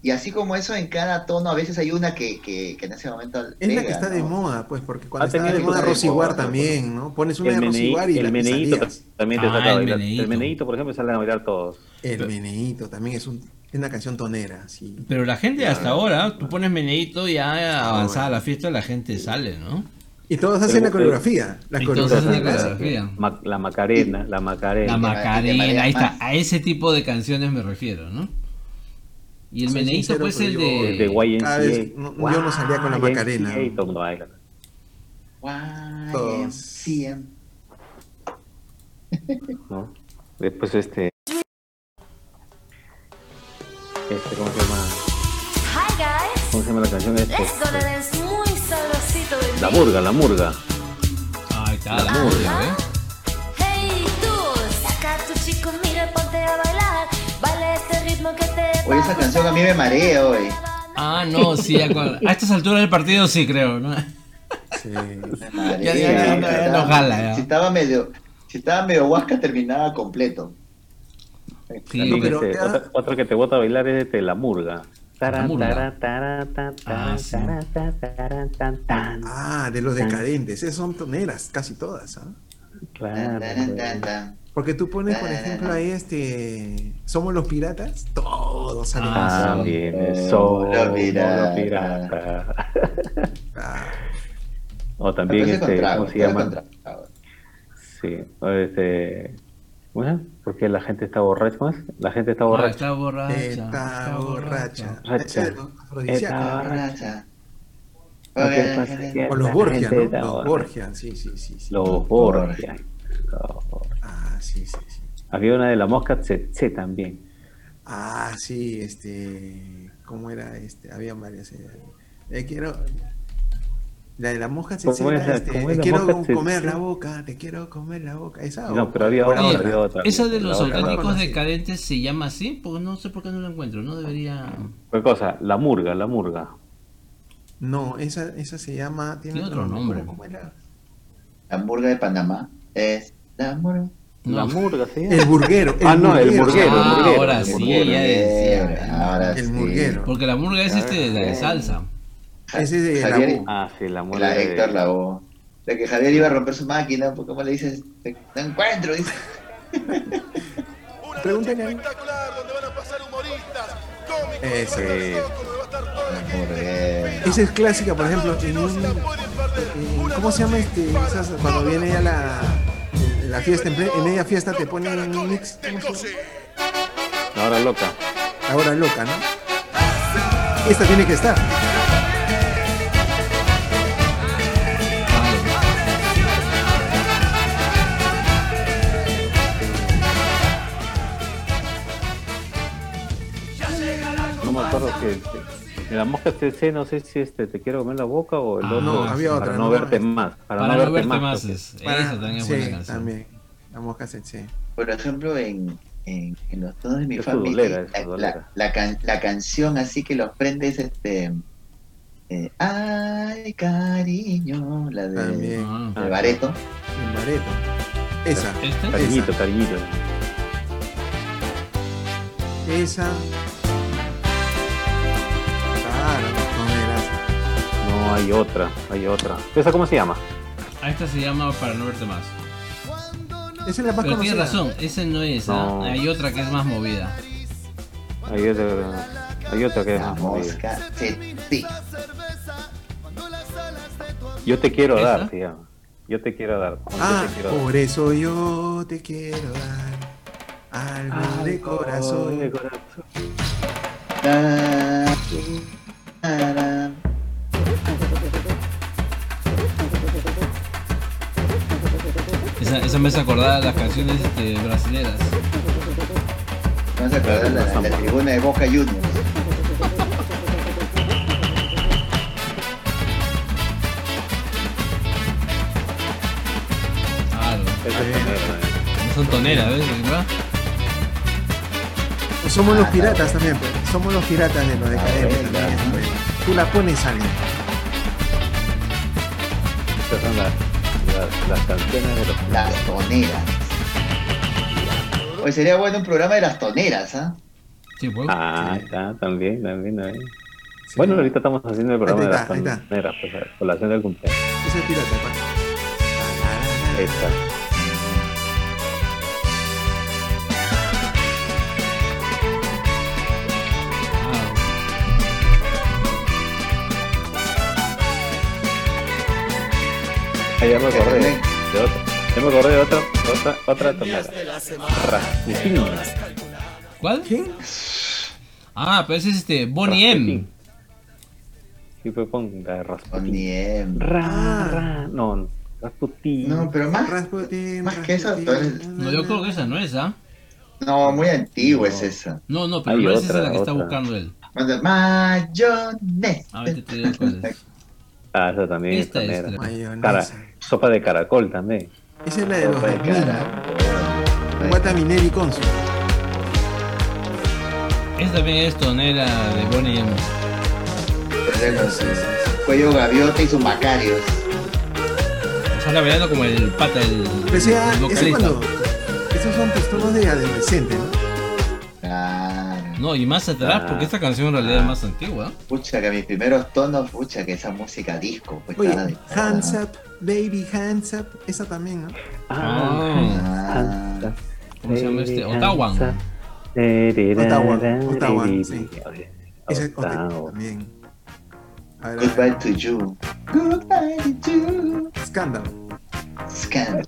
Y así como eso, en cada tono a veces hay una que, que, que en ese momento. Es la que está de moda, pues, porque cuando Ha está de moda Rosiguar también, ¿no? Pones una El, de Rosiguar y el la meneíto también te Ah, saca a el bailar. meneíto. El meneíto, por ejemplo, salen a bailar todos. El meneíto también es, un, es una canción tonera, sí. Pero la gente hasta ahora, tú pones meneíto y ya avanzada la fiesta, la gente sale, ¿no? Y todos hacen Pero- la coreografía. La Y todos coreografía hacen la clásica. coreografía. Ma- la Macarena, la Macarena. La Macarena, ahí está, a ese tipo de canciones me refiero, ¿no? Y el Soy meneíto pues el de... El de vez no- yo no salía con la YMCA Macarena. YMCA. ¿no? Después este... Este, ¿cómo se llama? Hi guys, ¿Cómo se llama la canción? Este, let's go dance muy sabrosito de la murga, la murga. Ahí está, la música, ¿eh? Hey tú, saca a tu chico, mira, ponte a bailar. Este ritmo que te Oye, esa canción a mí me marea hoy. Ah, no, sí, a estas alturas del partido sí creo, ¿no? Sí. Me marea. Ya, ya, ya, ya, Si ya, estaba- no jala, ya. Si estaba medio, si estaba medio huasca, terminaba completo. Sí, También, pero ya- otra, otra que te bota a bailar es este, la murga. Ah, de los decadentes. Esas son toneras, casi todas, ¿ah? Claro. Tan, tan, tan. Porque tú pones, por ejemplo, ahí este. Somos los piratas. Todos salen Ah, así. También Oh, es solo la pirata. pirata. Ah, O también Después este, encontraba, ¿cómo se llama? Sí, o este, ¿cómo se llama? Porque la gente está borracha, ¿cómo es? La gente está Ah, borracha. está borracha. está borracha. Borracha. Afrodisíaco. Está- Borracha. Lo que pasa es que O los Borgia, ¿no? Los. Borgia, sí, sí, sí. sí. Los Borgia. Los Borgia. Sí, sí, sí. Había una de la mosca tsetse también. Ah, sí, este. ¿Cómo era este? Había varias. eh, eh, quiero. La de la mosca ¿Cómo tsetse la- este, te la quiero comer la boca, te quiero comer la boca. Esa No, o- pero había o la otra, otra. había otra. Esa de La los la otra. decadentes se llama así, porque no sé por qué no lo encuentro, no debería... ¿Qué cosa? La murga, la murga. No, esa, esa se llama. Tiene Tiene otro nombre. ¿Cómo, cómo era? La hamburga de Panamá es la La murga llama. El burguero. Ah, no, el burguero, el Ah, burguero. ahora el sí, burguero. ya decía. Ahora El sí. murguero. Porque la murga es este, la de salsa. Ese es de la Javier. Ah, sí, la murga. la de- Héctor Lavoe. De que Javier iba a romper su máquina, porque como le dices, Te- encuentro, dice. Pregúntale ahí. espectacular donde van a pasar humoristas, cómicos, Ese. a la. Esa es clásica, por ejemplo, en un, la en- ¿cómo se llama este? esas- cuando viene ya la, la fiesta, en, en media fiesta te ponen un mix. La hora loca. La hora loca, ¿no? Esta tiene que estar. No me acuerdo que. La mosca tsetse, no sé si este te quiero comer la boca o el Ah, otro. no, había para otra, no no, verte este- más. Para, Para, no verte más. más. es- Para- esa también es sí, buena canción. también. La mosca sí. Por ejemplo, en, en, en los tonos de mi Es familia, es la, la, la can- la canción así que los prende es este. eh, Ay, cariño, la de, También. Ah. de Bareto. En Bareto. Esa. ¿Este? Cariñito, Esa. cariñito. Esa. No hay otra, hay otra. ¿Esa cómo se llama? A esta se llama Para no verte más. Esa es la más Pero tienes razón, esa no es. ¿ah? No. Hay otra que es más movida. Hay otra, hay otra que es La más movida. Yo te quiero ¿Esa? dar, llama. Yo te quiero dar. Ah, te quiero dar. por eso yo te quiero dar algo de corazón. de corazón. Ta- Esa, esa me hace acordar de las canciones este, brasileras. Vamos a acordar la, la tribuna de Boca Juniors. Claro. Son toneras, ¿ves? ¿verdad? Somos los piratas también, pues. Somos los piratas de los decadentes Ah, pues. Tú la pones a alguien. Estas son las, las, las canciones de los Las toneras. Hoy sería bueno un programa de las toneras, ¿ah? Sí, pues. Ah, está, también, también, también. Bueno, ahorita estamos haciendo el programa de las toneras, pues, a colación del cumpleaños. Ese es pirata, pues. Esta. Ya me acordé de otra. Ya me acordé de otra, otra, otra tonera. Rasputin. ¿Cuál? ¿Quién? Ah, pero ese es este, Bonnie M. Sí, fue con la de Rasputin. Boniem. Ra, ra, no, Rasputin. No, pero más, Rasputin, más que todo No, yo creo que esa no es, ¿ah? no, muy antigua No. es esa. No, no, pero no es esa la que está buscando él. Mayonesa. A ver, te digo cuál es. Ah, esa también Esta es es, tonera. Mayonesa. Cara, sopa de caracol también. Esa es la de los Sopa de 2000, ¿no? caracol. Guata Mineri Consul. Esta también es tonera de Bonnie M. Cuello gaviota y sus macarios. Sale bailando como el pata, el, O sea, el ese vocalista. cuando. Esos son pistolos de adolescente, ¿no? No, y más atrás, Ah. porque esta canción en realidad es más antigua. Pucha, que mis primeros tonos, pucha, que esa música disco. Pues, Oye, vez- Hands Up, Baby Hands Up. Esa también, ¿no? Ah, Ah, ¿Cómo se llama este? Ottawa. Ottawa, Ottawa, sí. Esa es también. Ver. Goodbye to you. Goodbye to you. Escándalo. Scandal.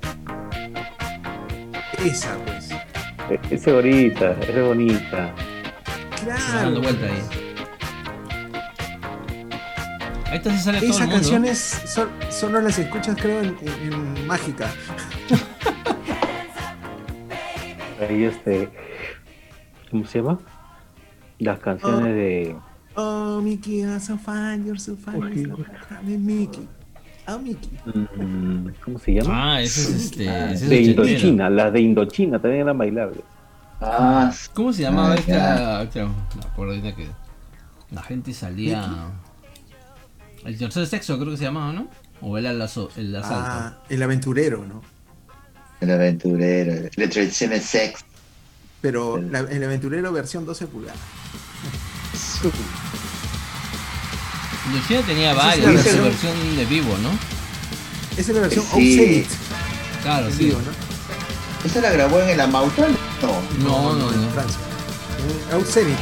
Esa, pues. Ese bonita, ese bonita. Está Claro. dando vuelta ahí. Se sale todo Esas el mundo. canciones sol- solo las escuchas, creo, en, en- en Mágica. Ahí este. ¿Cómo se llama? Las canciones de. Oh, Mickey, you're so fine, you're so fine. Uy, you're so fine, Mickey. Oh, Mickey. mm, ¿Cómo se llama? Ah, ese es este. ese es de. Indochina. Las de Indochina también eran bailables. Ah, ¿Cómo se llamaba Ah, esta? esta- Me acuerdo ahorita que la gente salía. El tercer sexo creo que se llamaba, ¿no? O era el, aso- el asalto. Ah, el aventurero, ¿no? el aventurero. Le traicioné sex. Pero El- la- el aventurero versión 12 pulgadas. Indochina tenía Eso varias, su pero- versión de vivo, ¿no? Esa es la versión Sí. Outset. Claro, sí. vivo, ¿no? ¿Esa la grabó en el Amauta? No. No, no, en no. Francia. En.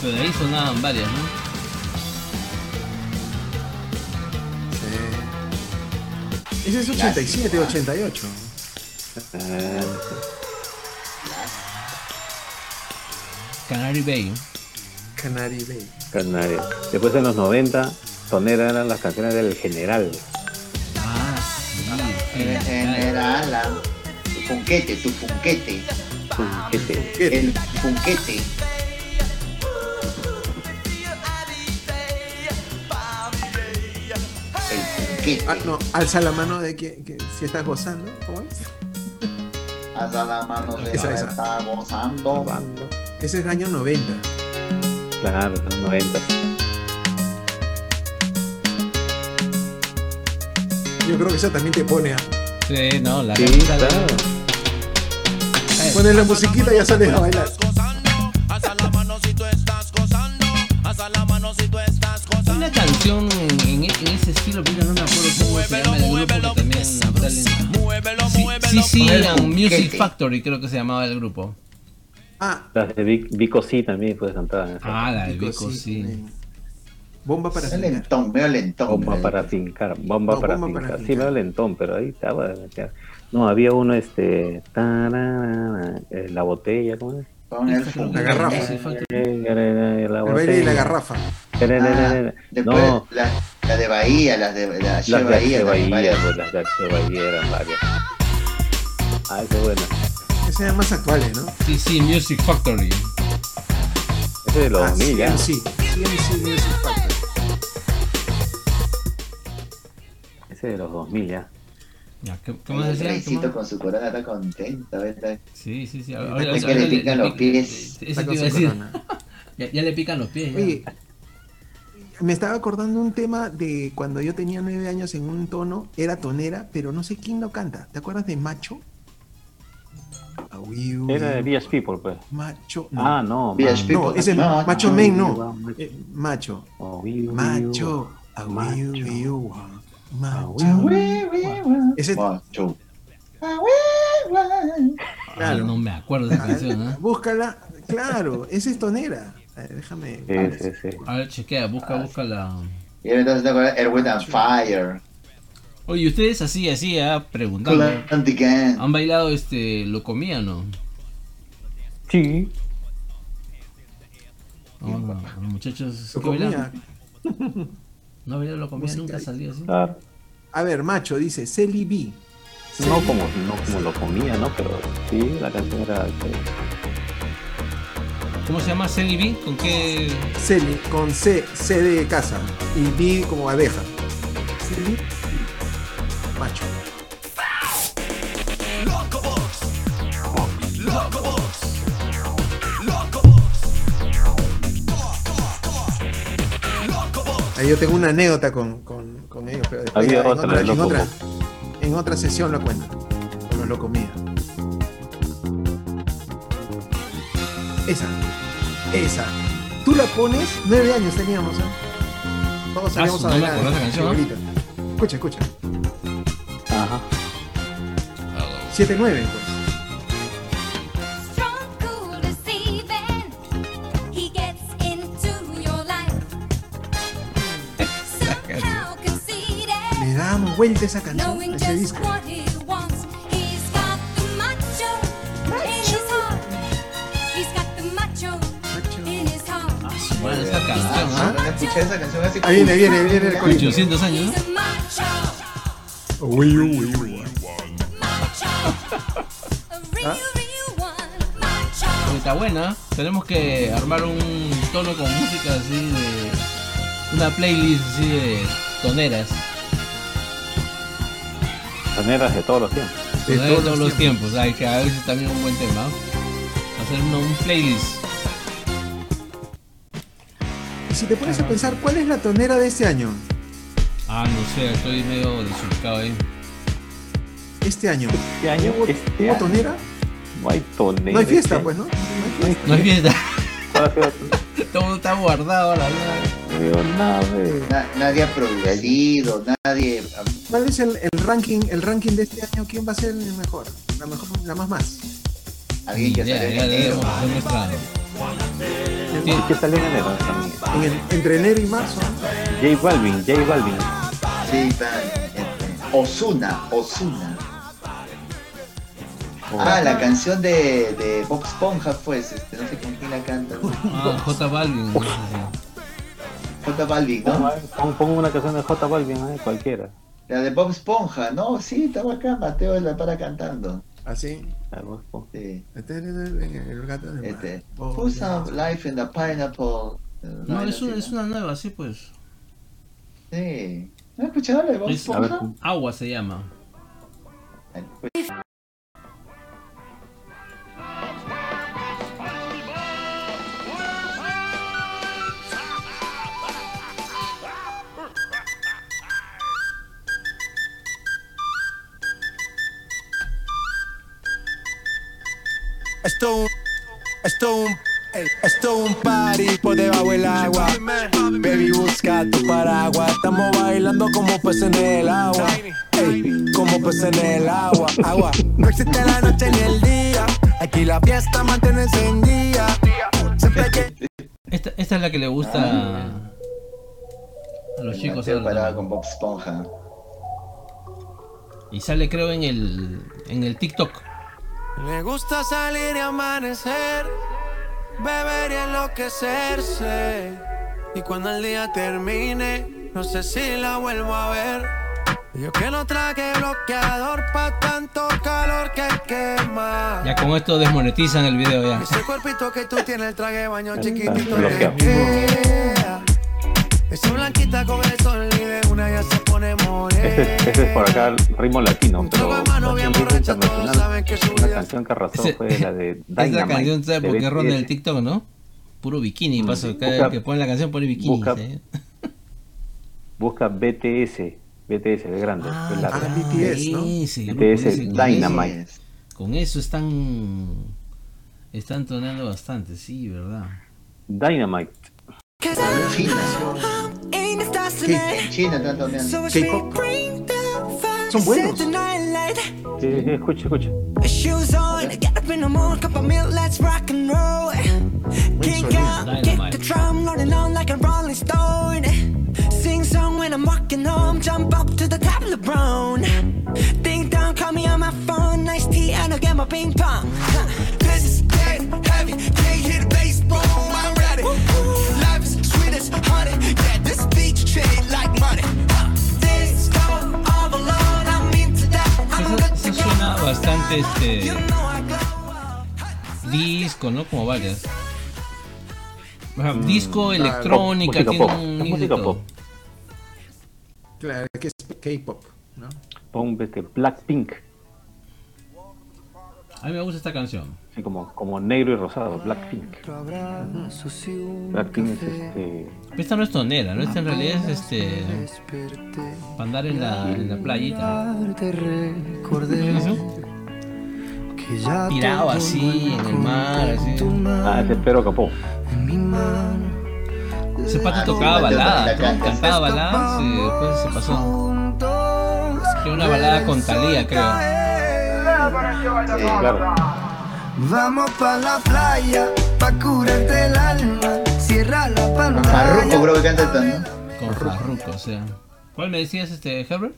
Pero de ahí sonaban varias, ¿no? Sí. Ese es 87, 88. Ah, Canary Bay. Canary Bay. Canarias. Después en los 90, Tonera eran las canciones del general. Ah, sí. En general, tu funquete, tu funquete. ¿Qué? El funquete. El funquete. Ah, no, alza la mano de que, que si estás gozando. ¿Cómo es? Alza la mano de Esa, la esa. está gozando. Ese es año 90. claro, los 90. Yo creo que eso también te pone a. Sí, no, la Sí, claro. Pones la musiquita y ya sales a bailar. Una canción en, en ese estilo, pero no me acuerdo cómo se llama el grupo que también salen. Sí, sí, Music. Factory creo que se llamaba el grupo. Ah, Las de Vic- Vico sí también puedes cantar. en esa. Ah, la de Vico, sí. Bomba para Medio cenar. lentón, medio lentón. Bomba medio para fincar, bomba No, para bomba para fincar. Sí, fincar. me lentón, pero ahí estaba. de. No, había uno, este. tararara, eh, la botella, ¿cómo es? La garrafa. Eh, la El baile de la garrafa. Ah, después No, la, la de Bahía, las de la las de Bahía. También, Bahía, pues, las de. Bahía eran varias. Ah, esa es buena. Esas eran más actuales, ¿no? Sí, sí, Music Factory. Ese es de los Ah, 2000 ya. CMC. CMC Music Factory. Ese de los 2000 ya. Ya. ¿Qué reycito más? con su corona está contento. ¿verdad? Sí, sí, sí. Es que le pican los pies. Eso Está te con iba a su decir. corona. Ya, ya le pican los pies. ya. Oye, me estaba acordando un tema de cuando yo tenía nueve años en un tono, era tonera, pero no sé quién lo canta. ¿Te acuerdas de Macho? Era de Village People, pues. Macho. Ah, no. Man. People. No, ese es No, Macho no, Men, no, macho. Eh, Macho. Oh, Macho. Ah. Ah, Ese, Macho. Ah, claro. no me acuerdo de esa canción. ¿eh? Búscala. Claro, esa es tonera. A ver, déjame. Sí, sí, sí. A ver, chequea, busca, busca la. Y entonces Erwin and Fire. Oye, ustedes así, así, ah, preguntando. ¿Han bailado este lo comía o no? Sí. No, no, muchachos, ¿qué bailan? No bailaron lo comía, nunca salía así. Claro. A ver, Macho dice Celi B. No como, no como lo comía, ¿no? Pero sí, la canción era. ¿Cómo se llama? ¿Celi B? ¿Con qué? Celi con C, C de casa y B como abeja. Celi Macho. Ahí yo tengo una anécdota con, con, con ellos, pero después Había en, otra en, otra, en otra sesión lo cuento. Con los locomía. Esa, esa. Tú la pones, nueve años teníamos, ¿eh? Todos salíamos su, a bailar. Escucha, escucha. Ajá. 7-9, pues. Macho Macho. in his heart. Bueno, esa canción, ¿ah? Ah, escuché esa canción hace Ahí viene, viene, viene el corito. 800 años, ¿no? Uy, uy, uy. ¿Ah? Porque Está buena. Tenemos que armar un tono con música así de. Una playlist así de toneras. Soneras de todos los tiempos. De Toneras de todos todos los los tiempos. Ay, que a veces también un buen tema. Hacer un playlist. Y si te pones a pensar, ¿cuál es la tonera de este año? Ah, no sé, estoy medio desubicado ahí. Este año. Este año, este ¿Hubo año, tonera? no hay tonera. No hay fiesta, este pues, ¿no? No hay fiesta. No hay fiesta. Todo está guardado, la verdad. Na- nadie ha producido, nadie. ¿Cuál es el, el ranking el ranking de este año? ¿Quién va a ser el mejor? La mejor, la más más. Alguien que Ya, salió en enero. debemos hacer nuestra. ¿Y qué salió en enero también? En el- entre enero y marzo. J Balvin, J Balvin. Sí, está. este, Osuna, Osuna. Ah, la canción de, de Bob Esponja, pues, este, no sé con quién la canta. Ah, J Balvin. no sé J Balvin, ¿no? pon- pon una canción de J Balvin, eh, cualquiera. La de Bob Esponja, no, sí, estaba acá, Mateo la para cantando. Así. Ah, vos, pon. Sí. Este es el, el gato de Este, Oh, Put some life in the pineapple. si- No, es una, así, es una nueva, sí, pues. Sí. ¿No has escuchado la de Bob Esponja? Agua se llama. Esto un, esto un, esto un party por debajo del agua. Baby, busca tu paraguas. Estamos bailando como peces en el agua. Ey, como peces en el agua. Agua. No existe la noche ni el día. Aquí la fiesta mantiene encendida. Siempre que Esta, esta es la que le gusta a los chicos. También. con Bob Esponja. Y sale creo en el en el TikTok. Le gusta salir y amanecer, beber y enloquecerse. Y cuando el día termine, no sé si la vuelvo a ver. Yo que no traje bloqueador pa' tanto calor que quema. Ya con esto desmonetizan el video ya. Ese cuerpito que tú tienes, el traje de baño chiquitito. Esa blanquita con el sol y de una ya se pone morena. Ese, ese es por acá el ritmo latino, pero de mano bien canción borracha, todos internacional. saben que su canción arrasó Ese- fue la de Dynamite. canción, ¿sabes de por qué ronda en el. TikTok, no? Puro bikini, Mm. paso. Cada Busca- vez que pone la canción pone bikini. busca- ¿sí? Busca BTS, BTS de grande. fue la- ah, BTS, ¿no? ese BTS ese, Dynamite. Con eso están están tonando bastante, sí, verdad. Dynamite. China. China están toneando. K-pop. Son buenos. Sí, sí, escucha, escucha. Shoes on, get up in the morning, cup of milk, let's rock and roll. Kick out, kick the drum, rolling on like a rolling stone. Este disco, ¿no? Como varias. Disco, electrónica, música tiene pop, un es mix de música todo. pop. Claro, que es K-pop, ¿no? Pon este, Blackpink. A mí me gusta esta canción. Así como, como negro y rosado, Blackpink. Blackpink es este. Esta no es tonera, ¿no? Esta en realidad es este. Para andar en la, en la playita. ¿Qué es eso? Tirado así, en el mar, así. Ah, ese es Pedro Capó. Ese pato tocaba baladas. Cantaba baladas y después se pasó. Tiene una balada con Talía, creo. Sí, Claro. Vamos pa' la playa, pa' curarte el alma. Cierra la Farruko pantalla. creo que canta también. Con Farruko, o sea. ¿Cuál me decías, este, Herbert?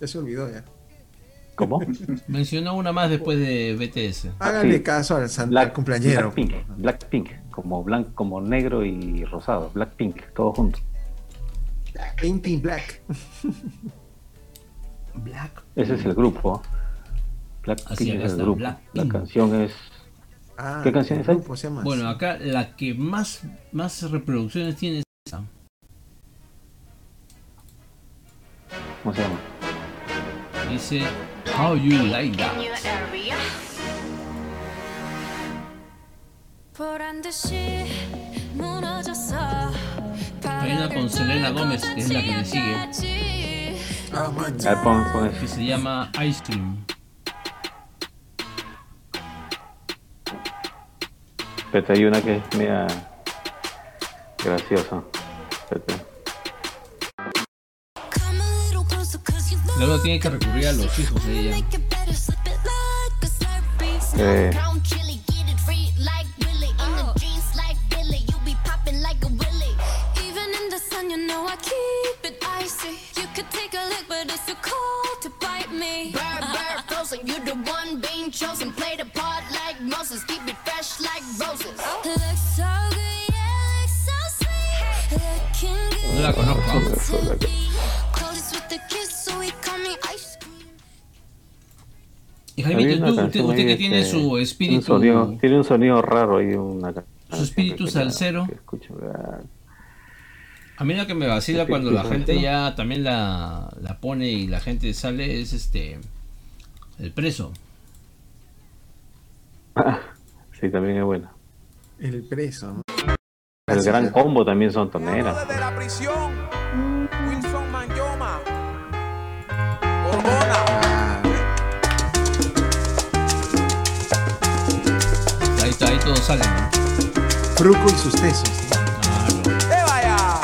Ya se olvidó ya. ¿Cómo? Mencionó una más después de BTS. Háganle sí. caso al, san- al Black, cumpleañero. Blackpink. Blackpink. como blanco, como negro y rosado, black pink, todo junto. Painting Black. Black. Ese es el grupo. Black Así, Pink acá es el grupo. Black La canción es Ah, ¿Qué canciones hay? Bueno, acá la que más, más reproducciones tiene es esa. ¿cómo se llama? Dice How You Like That. Hay una con Selena Gómez, que es la que le sigue, que se llama Ice Cream. Espérate, hay una que es media graciosa. Espérate. Luego tiene que recurrir a los hijos de ella. Eh, You the one Jaimito, tú, usted, que tiene este, su un espíritu, sonido- tiene un sonido raro ahí, una canción espíritu salsero. a mí lo que me vacila cuando la gente ya también la, la pone y la gente sale es este el preso. Sí, también es buena. El preso, ¿no? El gran combo también son toneras. Desde la prisión, Fruco y sus tesos. Claro. ¡Eh, vaya!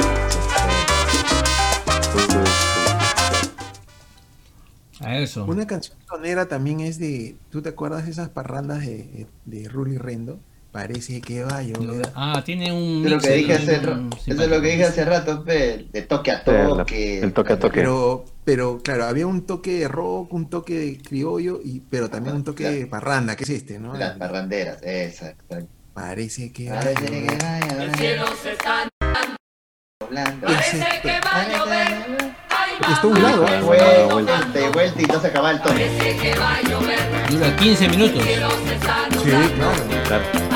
A eso. Una canción tonera también es de. ¿Tú te acuerdas de esas parrandas de, de Rully Rendo? Parece que va a llover. Ah, tiene un Eso es lo mix que hace, un eso es lo que dije hace rato, pe, de toque a toque. el toque a toque. Pero, pero claro, había un toque de rock, un toque de criollo, y, pero también un toque de parranda, que es este, ¿no? Las parranderas, exacto. Parece que va a Parece que llover. vaya, El cielo se está nublando. Ese- Está Está un lado, ¿eh? Vuelta, de vuelta y no se acaba el toque. Dura 15 minutos. Sí, claro. Claro.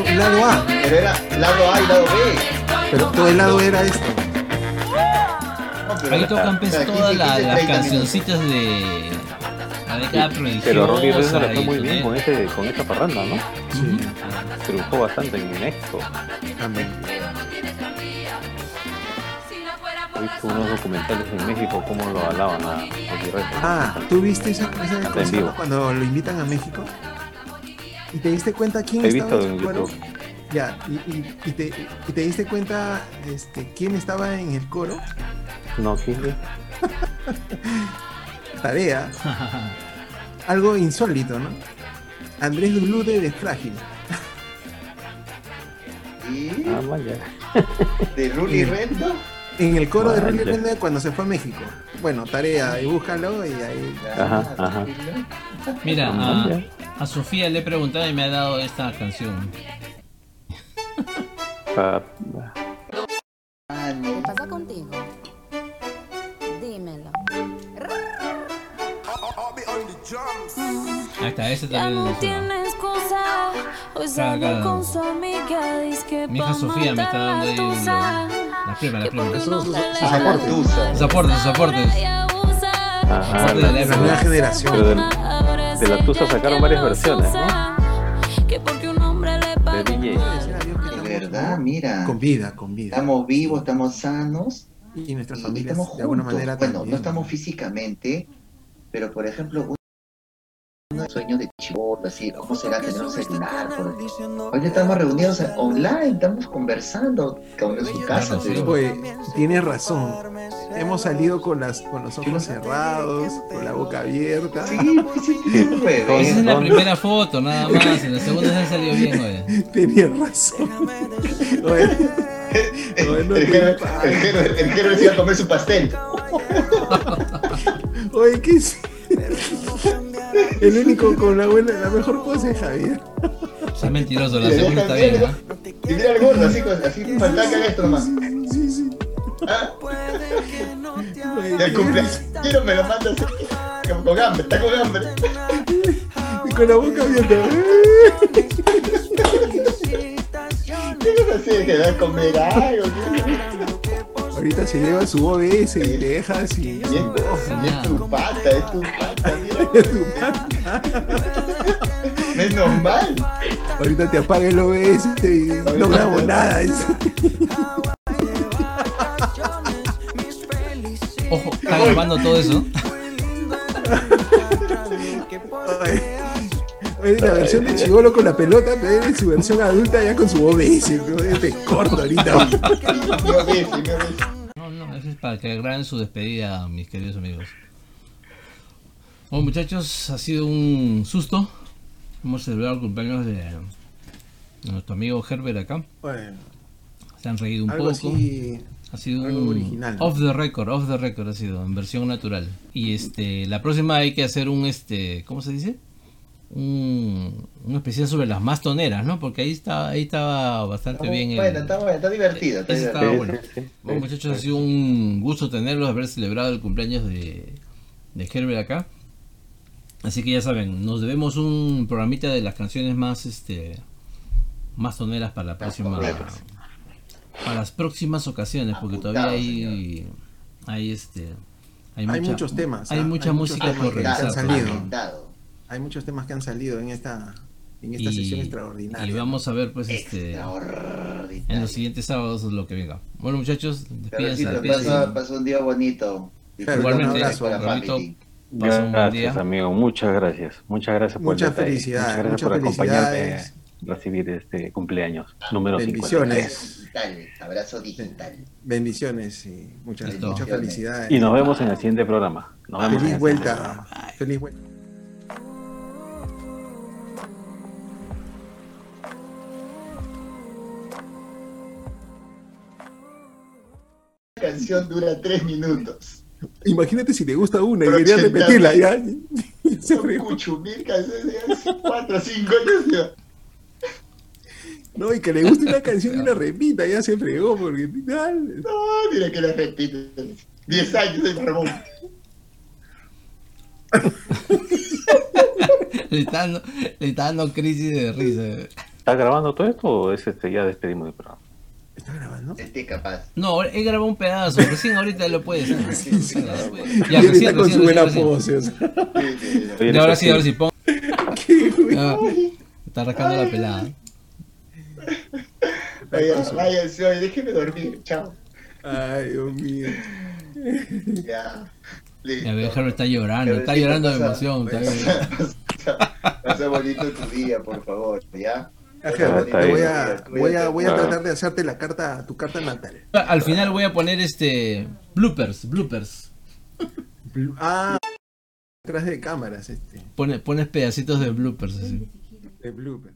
Un lado A, Pero era lado A y lado B. pero todo el lado era esto. No, pero- Ahí tocan pues, todas 15, la- 15, las 30 cancioncitas de la década prodigiosa. Pero Robbie Reza le fue muy bien con, Tonet. ese, con esa parranda, ¿no? Sí, Triunfó bastante en México. también. He visto unos documentales en México cómo lo alaban a Robbie Reza. Ah, ¿tú viste esa, esa cuando lo invitan a México? ¿Y te diste cuenta quién He estaba visto en el coro? Ya, y, y- y te, y te diste cuenta este, quién estaba en el coro? No, ¿quién? Tarea. Algo insólito, ¿no? Andrés Dulude de Frágil. Y Ah, vaya. de Rully Rendo. En el coro de Vaya. Rolly Rende cuando se fue a México. Bueno, tarea, y búscalo y ahí. Ajá, ajá. Mira, Ah, a, Sofía le he preguntado y me ha dado esta canción. ¿Qué pasa contigo? Dímelo. Ahí está, ese Ya también no tiene excusa. Hoy salió Cada- con su amiga. Dice que Mi hija Sofía me está dando ahí la lo- tusa. la prima, la prima. Ah, aportes. Sus aportes, sus aportes. Ajá, La nueva generación. De la Tusa sacaron varias versiones, ¿no? Que porque un hombre le paga de DJ. De verdad, mira. Con vida, con vida. Estamos vivos, estamos sanos. Y nuestras Y familias estamos de alguna juntos. manera Bueno, también. no estamos físicamente, pero por ejemplo, un un sueño de chivolo, así, ¿cómo será tener un celular? Hoy estamos reunidos online, estamos conversando, en su casa, pero Oye, tienes razón. Hemos salido con, las, con los ojos cerrados, con la boca abierta. sí, pues, sí, sí, pues, Esa es la ¿Dónde? primera foto, nada más. En la segunda se ha salido bien, oye. Tenías razón. Oye, no el pases. el a comer su pastel. Oye, ¿qué es? El único con la buena, la mejor pose es Javier. Sea, mentiroso, la segunda está bien, ¿ah? Y mira al gordo, así, así faltaba que haga esto nomás. ¿Ah? Y el cumpleaños me lo manda así, como con hambre, está con hambre. Y con la boca abierta. Así que da a comer algo. Ahorita se lleva su OBS y le deja así. Y es, y es tu pata, es tu pata, es normal. Ahorita te apaga el OBS y no grabo nada. Ojo, está grabando todo eso. Ay, Oye, la versión de Chivolo con la pelota, pero su versión adulta ya con su OBS. ¿no? Este corto ahorita. No, no, eso es para que graben su despedida, mis queridos amigos. Bueno, muchachos, ha sido un susto. Hemos celebrado el cumpleaños de, de nuestro amigo Herbert acá. Bueno, Se han reído un algo poco. así. Ha sido algo un original, off the record, off the record ha sido, en versión natural. Y este, la próxima hay que hacer un este, ¿cómo se dice? Un, un especial sobre las más toneras, ¿no? Porque ahí está, ahí estaba bastante bien. el- Bueno, está bueno, está divertido. Está divertido. estaba bueno. Bueno, muchachos, ha sido un gusto tenerlos, haber celebrado el cumpleaños de, de Herbert acá. Así que ya saben, nos debemos un programita de las canciones más este más toneras para la próxima para las próximas ocasiones, porque todavía hay hay este Hay muchos temas, hay ¿ah? mucha Hay música por que revisar. Hay muchos temas que han salido en esta, en esta Y, sesión extraordinaria. y vamos a ver pues este en los siguientes sábados lo que venga. Bueno muchachos, despídense, pasó, pasó un día bonito. Igualmente, un abrazo, Pasa un buen día. Gracias, amigo. Muchas gracias. Muchas gracias por Muchas felicidades, Muchas gracias muchas por acompañarme a recibir este cumpleaños número 50. Bendiciones. Abrazo digital. Bendiciones y muchas, Listo. muchas felicidades. Y nos vemos en el siguiente programa. Nos vemos Feliz el vuelta. Feliz vuelta. La canción dura tres minutos. Imagínate si le gusta una y Pero quería ochenta repetirla ya. Se hace cuatro o cinco años. ya. No, y que le guste una canción y la repita, ya se fregó porque tal. No, mira que la repite. Diez años de Ramón. le, está dando, le está dando crisis de risa. ¿Estás grabando todo esto o es este, ya despedimos el programa? ¿Está grabando? Este capaz. No, he grabado un pedazo, recién ahorita lo puedes hacer. Y Ya, recién, está con recién, su buena pose. Sí, sí, sí. Oye, Y ahora sí, ahora sí, pon. Qué güey. Ya, está rascando la pelada. Vaya, váyanse hoy, déjenme dormir. Chao. Ay, Dios mío. Ya. Listo. Ya ve, Harold está llorando, está Pero sí, llorando de pasa- emoción. está bien. Pasa, pasa bonito tu día, por favor, ¿ya? Ajá, está te bien. voy a, voy a, voy a Ah. tratar de hacerte la carta, tu carta natal. Al final voy a poner este bloopers, bloopers. Ah, detrás de cámaras, este. Pone, pones pedacitos de bloopers así. De bloopers. sí.